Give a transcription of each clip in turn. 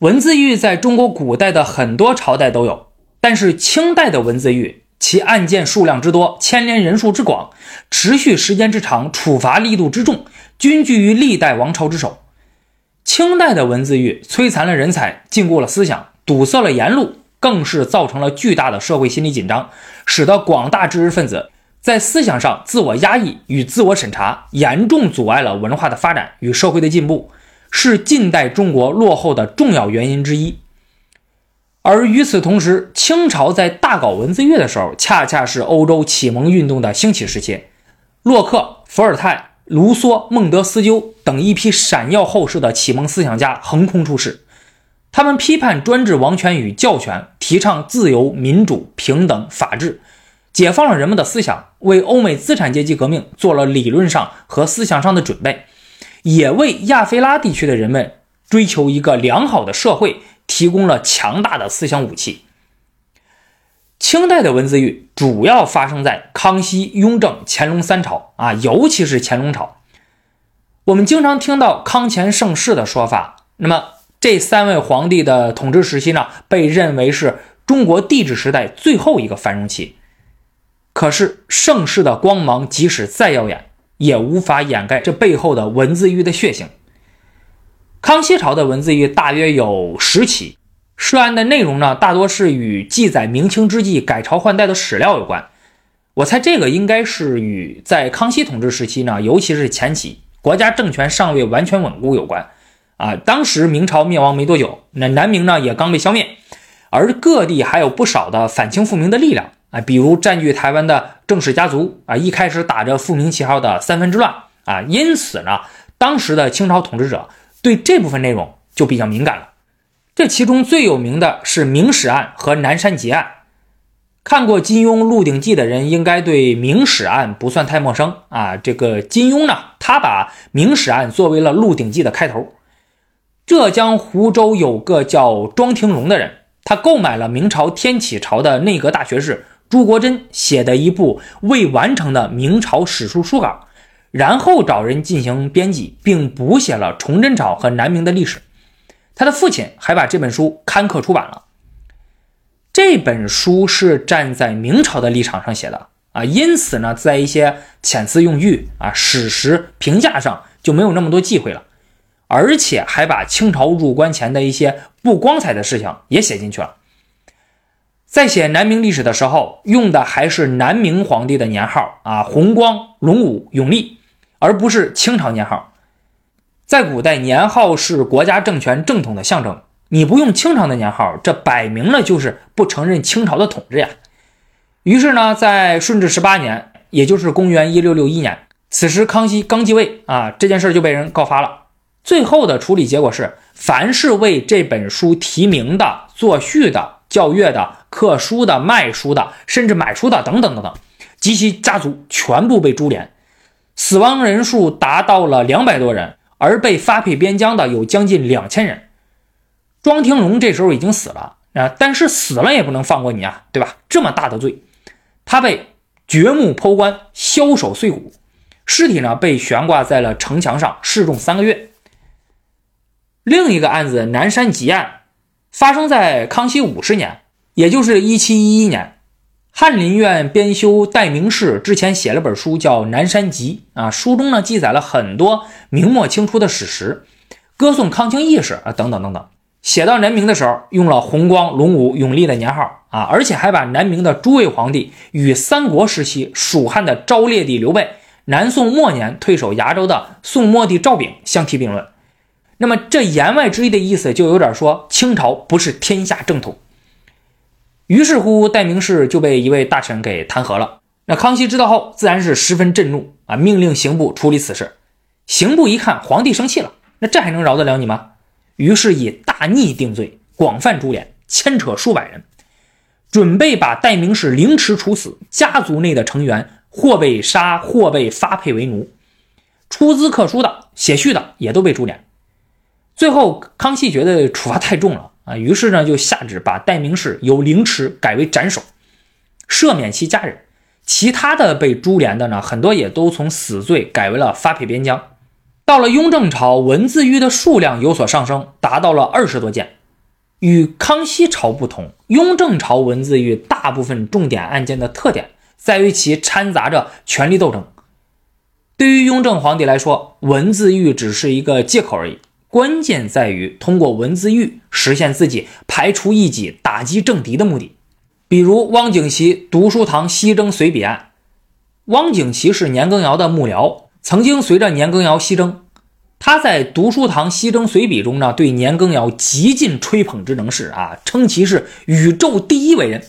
文字狱在中国古代的很多朝代都有，但是清代的文字狱，其案件数量之多，牵连人数之广，持续时间之长，处罚力度之重，均居于历代王朝之首。清代的文字狱摧残了人才，禁锢了思想，堵塞了言路，更是造成了巨大的社会心理紧张，使得广大知识分子在思想上自我压抑与自我审查，严重阻碍了文化的发展与社会的进步，是近代中国落后的重要原因之一。而与此同时，清朝在大搞文字狱的时候，恰恰是欧洲启蒙运动的兴起时期，洛克、伏尔泰。卢梭、孟德斯鸠等一批闪耀后世的启蒙思想家横空出世，他们批判专制王权与教权，提倡自由、民主、平等、法治，解放了人们的思想，为欧美资产阶级革命做了理论上和思想上的准备，也为亚非拉地区的人们追求一个良好的社会提供了强大的思想武器。清代的文字狱主要发生在康熙、雍正、乾隆三朝啊，尤其是乾隆朝。我们经常听到康乾盛世的说法，那么这三位皇帝的统治时期呢，被认为是中国帝制时代最后一个繁荣期。可是盛世的光芒即使再耀眼，也无法掩盖这背后的文字狱的血腥。康熙朝的文字狱大约有十起。涉案的内容呢，大多是与记载明清之际改朝换代的史料有关。我猜这个应该是与在康熙统治时期呢，尤其是前期国家政权尚未完全稳固有关。啊，当时明朝灭亡没多久，那南明呢也刚被消灭，而各地还有不少的反清复明的力量啊，比如占据台湾的郑氏家族啊，一开始打着复明旗号的三藩之乱啊，因此呢，当时的清朝统治者对这部分内容就比较敏感了。这其中最有名的是明史案和南山集案。看过金庸《鹿鼎记》的人，应该对明史案不算太陌生啊。这个金庸呢，他把明史案作为了《鹿鼎记》的开头。浙江湖州有个叫庄廷荣的人，他购买了明朝天启朝的内阁大学士朱国珍写的一部未完成的明朝史书书稿，然后找人进行编辑，并补写了崇祯朝和南明的历史。他的父亲还把这本书刊刻出版了。这本书是站在明朝的立场上写的啊，因此呢，在一些遣词用句啊、史实评价上就没有那么多忌讳了，而且还把清朝入关前的一些不光彩的事情也写进去了。在写南明历史的时候，用的还是南明皇帝的年号啊，弘光、隆武、永历，而不是清朝年号。在古代，年号是国家政权正统的象征。你不用清朝的年号，这摆明了就是不承认清朝的统治呀。于是呢，在顺治十八年，也就是公元一六六一年，此时康熙刚继位啊，这件事就被人告发了。最后的处理结果是，凡是为这本书题名的、作序的、教乐的、刻书的、卖书的，甚至买书的等等等等，及其家族全部被株连，死亡人数达到了两百多人。而被发配边疆的有将近两千人。庄廷荣这时候已经死了啊，但是死了也不能放过你啊，对吧？这么大的罪，他被掘墓剖棺，削首碎骨，尸体呢被悬挂在了城墙上示众三个月。另一个案子南山集案，发生在康熙五十年，也就是一七一一年。翰林院编修戴名士之前写了本书，叫《南山集》啊，书中呢记载了很多明末清初的史实，歌颂康清义士啊，等等等等。写到南明的时候，用了弘光、隆武、永历的年号啊，而且还把南明的诸位皇帝与三国时期蜀汉的昭烈帝刘备、南宋末年退守崖州的宋末帝赵昺相提并论。那么这言外之意的意思，就有点说清朝不是天下正统。于是乎，戴名士就被一位大臣给弹劾了。那康熙知道后，自然是十分震怒啊，命令刑部处理此事。刑部一看，皇帝生气了，那这还能饶得了你吗？于是以大逆定罪，广泛株连，牵扯数百人，准备把戴名士凌迟处死。家族内的成员或被杀，或被发配为奴。出资刻书的、写序的也都被株连。最后，康熙觉得处罚太重了。啊，于是呢，就下旨把戴名士由凌迟改为斩首，赦免其家人。其他的被株连的呢，很多也都从死罪改为了发配边疆。到了雍正朝，文字狱的数量有所上升，达到了二十多件。与康熙朝不同，雍正朝文字狱大部分重点案件的特点在于其掺杂着权力斗争。对于雍正皇帝来说，文字狱只是一个借口而已，关键在于通过文字狱实现自己排除异己、打击政敌的目的。比如汪景祺读书堂西征随笔案，汪景祺是年羹尧的幕僚，曾经随着年羹尧西征。他在读书堂西征随笔中呢，对年羹尧极尽吹捧之能事啊，称其是宇宙第一伟人，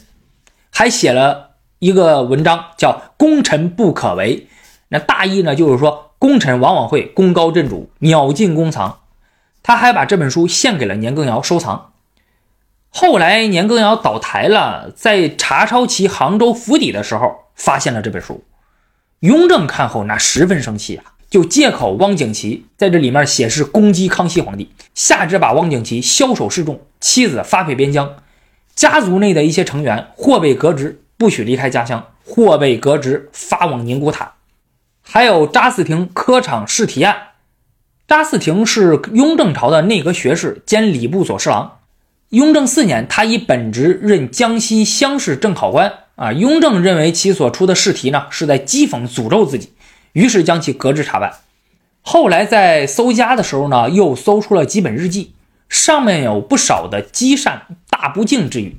还写了一个文章叫《功臣不可为》。那大意呢，就是说功臣往往会功高震主，鸟尽弓藏。他还把这本书献给了年羹尧收藏。后来年羹尧倒台了，在查抄其杭州府邸的时候，发现了这本书。雍正看后那十分生气啊，就借口汪景祺在这里面写诗攻击康熙皇帝，下旨把汪景祺枭首示众，妻子发配边疆，家族内的一些成员或被革职，不许离开家乡，或被革职发往宁古塔。还有查斯廷科场试题案，查嗣庭是雍正朝的内阁学士兼礼部左侍郎。雍正四年，他以本职任江西乡试正考官。啊，雍正认为其所出的试题呢是在讥讽诅咒自己，于是将其革职查办。后来在搜家的时候呢，又搜出了几本日记，上面有不少的积善大不敬之语。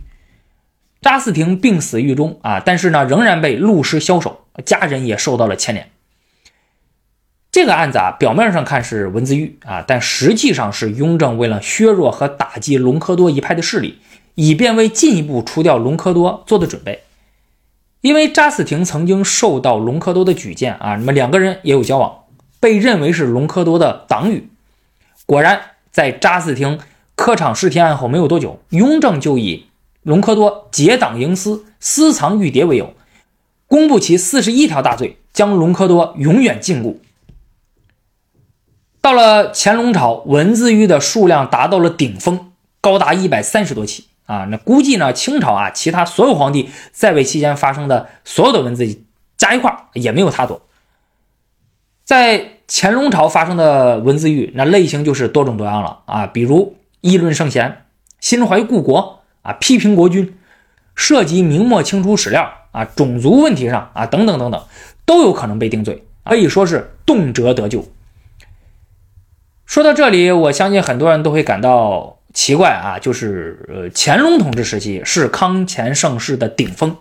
查嗣庭病死狱中啊，但是呢，仍然被戮师枭首，家人也受到了牵连。这个案子啊，表面上看是文字狱啊，但实际上是雍正为了削弱和打击隆科多一派的势力，以便为进一步除掉隆科多做的准备。因为查嗣庭曾经受到隆科多的举荐啊，那么两个人也有交往，被认为是隆科多的党羽。果然，在查嗣庭科场试听案后没有多久，雍正就以隆科多结党营私、私藏玉牒为由，公布其四十一条大罪，将隆科多永远禁锢。到了乾隆朝，文字狱的数量达到了顶峰，高达一百三十多起啊！那估计呢，清朝啊，其他所有皇帝在位期间发生的所有的文字加一块也没有他多。在乾隆朝发生的文字狱，那类型就是多种多样了啊！比如议论圣贤、心怀故国啊、批评国君、涉及明末清初史料啊、种族问题上啊等等等等，都有可能被定罪，可以说是动辄得咎。说到这里，我相信很多人都会感到奇怪啊，就是呃，乾隆统治时期是康乾盛世的顶峰，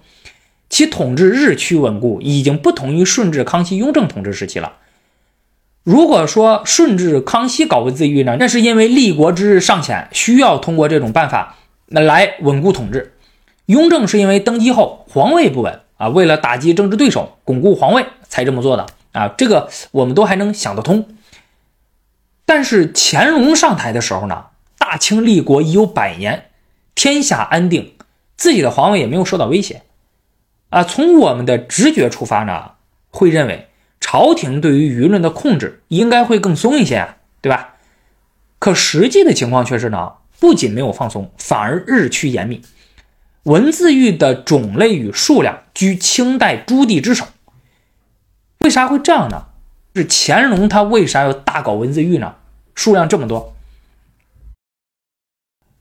其统治日趋稳固，已经不同于顺治、康熙、雍正统治时期了。如果说顺治、康熙搞文字狱呢，那是因为立国之日尚浅，需要通过这种办法那来稳固统治；雍正是因为登基后皇位不稳啊，为了打击政治对手、巩固皇位才这么做的啊，这个我们都还能想得通。但是乾隆上台的时候呢，大清立国已有百年，天下安定，自己的皇位也没有受到威胁，啊，从我们的直觉出发呢，会认为朝廷对于舆论的控制应该会更松一些，对吧？可实际的情况却是呢，不仅没有放松，反而日趋严密，文字狱的种类与数量居清代朱棣之首。为啥会这样呢？是乾隆他为啥要大搞文字狱呢？数量这么多，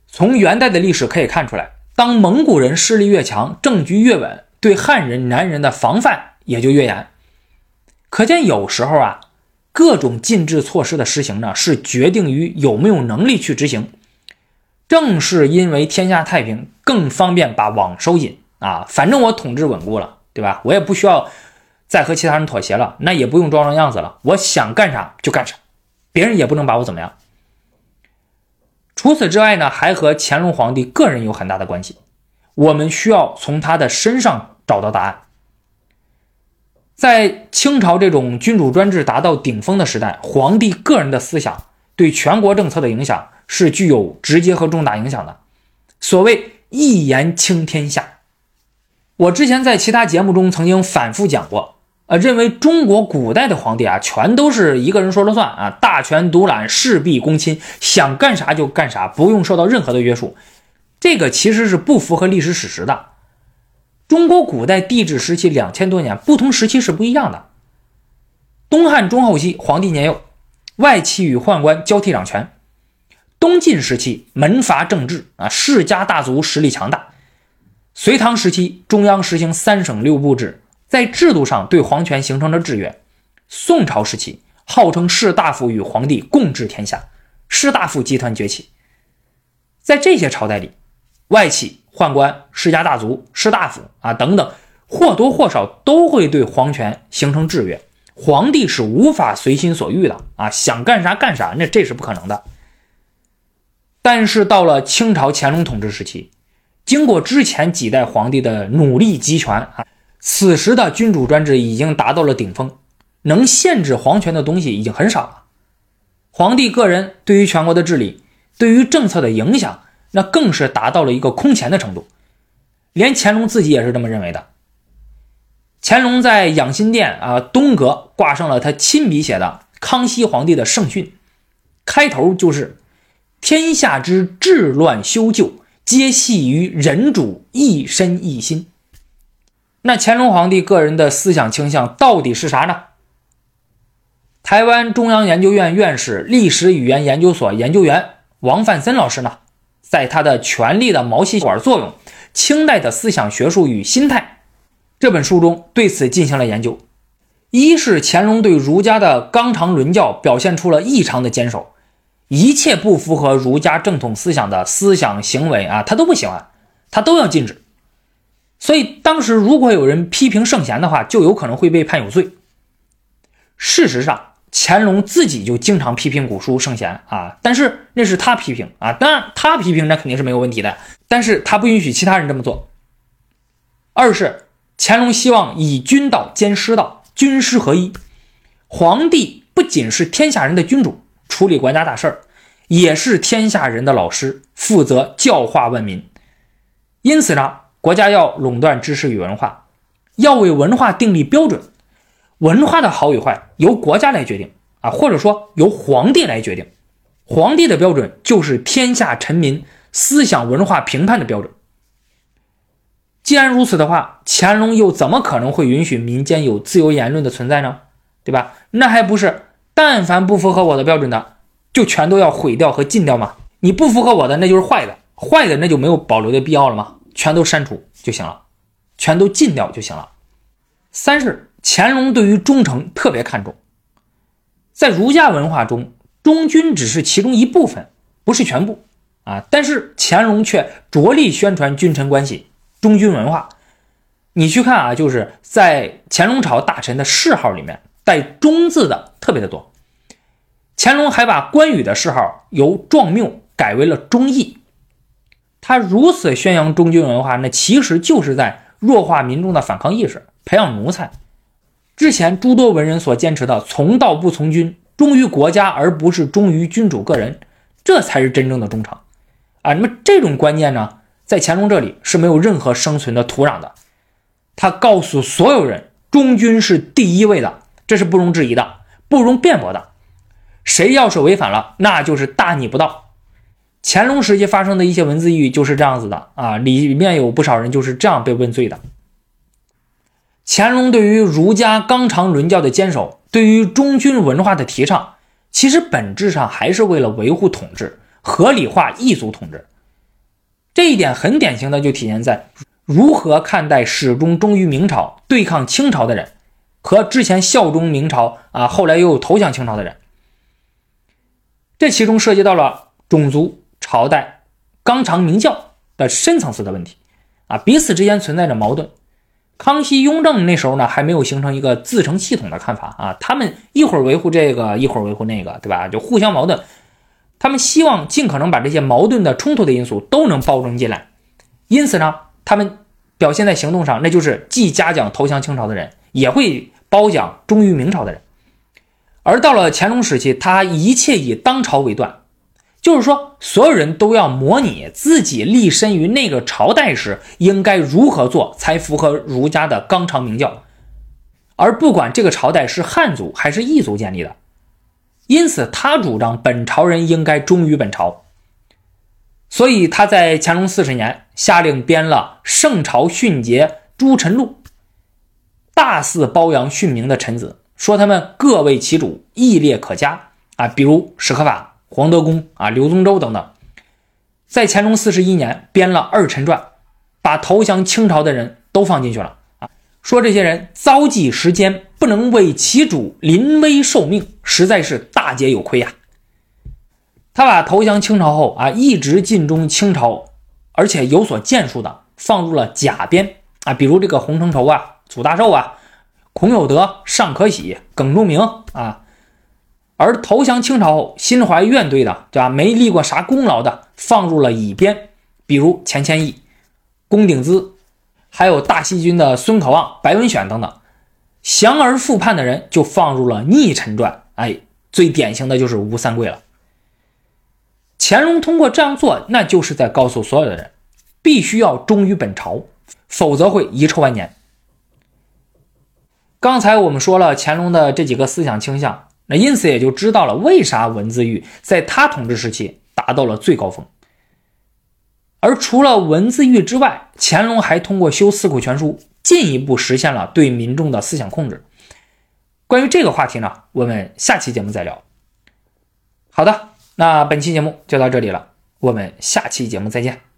从元代的历史可以看出来，当蒙古人势力越强，政局越稳，对汉人男人的防范也就越严。可见有时候啊，各种禁制措施的实行呢，是决定于有没有能力去执行。正是因为天下太平，更方便把网收紧啊，反正我统治稳固了，对吧？我也不需要再和其他人妥协了，那也不用装装样子了，我想干啥就干啥。别人也不能把我怎么样。除此之外呢，还和乾隆皇帝个人有很大的关系。我们需要从他的身上找到答案。在清朝这种君主专制达到顶峰的时代，皇帝个人的思想对全国政策的影响是具有直接和重大影响的。所谓一言倾天下，我之前在其他节目中曾经反复讲过。呃，认为中国古代的皇帝啊，全都是一个人说了算啊，大权独揽，事必躬亲，想干啥就干啥，不用受到任何的约束。这个其实是不符合历史史实的。中国古代帝制时期两千多年，不同时期是不一样的。东汉中后期，皇帝年幼，外戚与宦官交替掌权；东晋时期门阀政治啊，世家大族实力强大。隋唐时期，中央实行三省六部制，在制度上对皇权形成了制约。宋朝时期，号称士大夫与皇帝共治天下，士大夫集团崛起。在这些朝代里，外戚、宦官、世家大族、士大夫啊等等，或多或少都会对皇权形成制约。皇帝是无法随心所欲的啊，想干啥干啥，那这是不可能的。但是到了清朝乾隆统治时期，经过之前几代皇帝的努力集权啊，此时的君主专制已经达到了顶峰，能限制皇权的东西已经很少了。皇帝个人对于全国的治理，对于政策的影响，那更是达到了一个空前的程度。连乾隆自己也是这么认为的。乾隆在养心殿啊东阁挂上了他亲笔写的康熙皇帝的圣训，开头就是“天下之治乱修旧，皆系于人主一身一心”。那乾隆皇帝个人的思想倾向到底是啥呢？台湾中央研究院院士、历史语言研究所研究员王范森老师呢，在他的《权力的毛细管作用：清代的思想学术与心态》。这本书中对此进行了研究，一是乾隆对儒家的纲常伦教表现出了异常的坚守，一切不符合儒家正统思想的思想行为啊，他都不喜欢，他都要禁止。所以当时如果有人批评圣贤的话，就有可能会被判有罪。事实上，乾隆自己就经常批评古书圣贤啊，但是那是他批评啊，当然他批评那肯定是没有问题的，但是他不允许其他人这么做。二是。乾隆希望以君道兼师道，军师合一。皇帝不仅是天下人的君主，处理国家大事儿，也是天下人的老师，负责教化万民。因此呢，国家要垄断知识与文化，要为文化订立标准。文化的好与坏由国家来决定啊，或者说由皇帝来决定。皇帝的标准就是天下臣民思想文化评判的标准。既然如此的话，乾隆又怎么可能会允许民间有自由言论的存在呢？对吧？那还不是但凡不符合我的标准的，就全都要毁掉和禁掉吗？你不符合我的，那就是坏的，坏的那就没有保留的必要了吗？全都删除就行了，全都禁掉就行了。三是乾隆对于忠诚特别看重，在儒家文化中，忠君只是其中一部分，不是全部啊。但是乾隆却着力宣传君臣关系。忠君文化，你去看啊，就是在乾隆朝大臣的谥号里面带“忠”字的特别的多。乾隆还把关羽的谥号由壮缪改为了忠义。他如此宣扬忠君文化，那其实就是在弱化民众的反抗意识，培养奴才。之前诸多文人所坚持的“从道不从君，忠于国家而不是忠于君主个人”，这才是真正的忠诚啊。那么这种观念呢？在乾隆这里是没有任何生存的土壤的，他告诉所有人，忠君是第一位的，这是不容置疑的，不容辩驳的。谁要是违反了，那就是大逆不道。乾隆时期发生的一些文字狱就是这样子的啊，里面有不少人就是这样被问罪的。乾隆对于儒家纲常伦教的坚守，对于忠君文化的提倡，其实本质上还是为了维护统治，合理化异族统治。这一点很典型的就体现在如何看待始终忠于明朝、对抗清朝的人，和之前效忠明朝啊，后来又投降清朝的人。这其中涉及到了种族、朝代、纲常名教的深层次的问题啊，彼此之间存在着矛盾。康熙、雍正那时候呢，还没有形成一个自成系统的看法啊，他们一会儿维护这个，一会儿维护那个，对吧？就互相矛盾。他们希望尽可能把这些矛盾的冲突的因素都能包容进来，因此呢，他们表现在行动上，那就是既嘉奖投降清朝的人，也会褒奖忠于明朝的人。而到了乾隆时期，他一切以当朝为断，就是说，所有人都要模拟自己立身于那个朝代时应该如何做才符合儒家的纲常名教，而不管这个朝代是汉族还是异族建立的。因此，他主张本朝人应该忠于本朝，所以他在乾隆四十年下令编了《圣朝训节诸臣录》，大肆褒扬训明的臣子，说他们各为其主，义烈可嘉啊。比如史可法、黄德功啊、刘宗周等等，在乾隆四十一年编了《二臣传》，把投降清朝的人都放进去了啊，说这些人遭际时间不能为其主临危受命，实在是大节有亏呀。他把投降清朝后啊，一直尽忠清朝，而且有所建树的，放入了甲编啊，比如这个洪承畴啊、祖大寿啊、孔有德、尚可喜、耿仲明啊。而投降清朝后心怀怨怼的，对吧？没立过啥功劳的，放入了乙编，比如钱谦益、龚鼎孳，还有大西军的孙可望、白文选等等。降而复叛的人就放入了逆臣传，哎，最典型的就是吴三桂了。乾隆通过这样做，那就是在告诉所有的人，必须要忠于本朝，否则会遗臭万年。刚才我们说了乾隆的这几个思想倾向。那因此也就知道了为啥文字狱在他统治时期达到了最高峰。而除了文字狱之外，乾隆还通过修《四库全书》进一步实现了对民众的思想控制。关于这个话题呢，我们下期节目再聊。好的，那本期节目就到这里了，我们下期节目再见。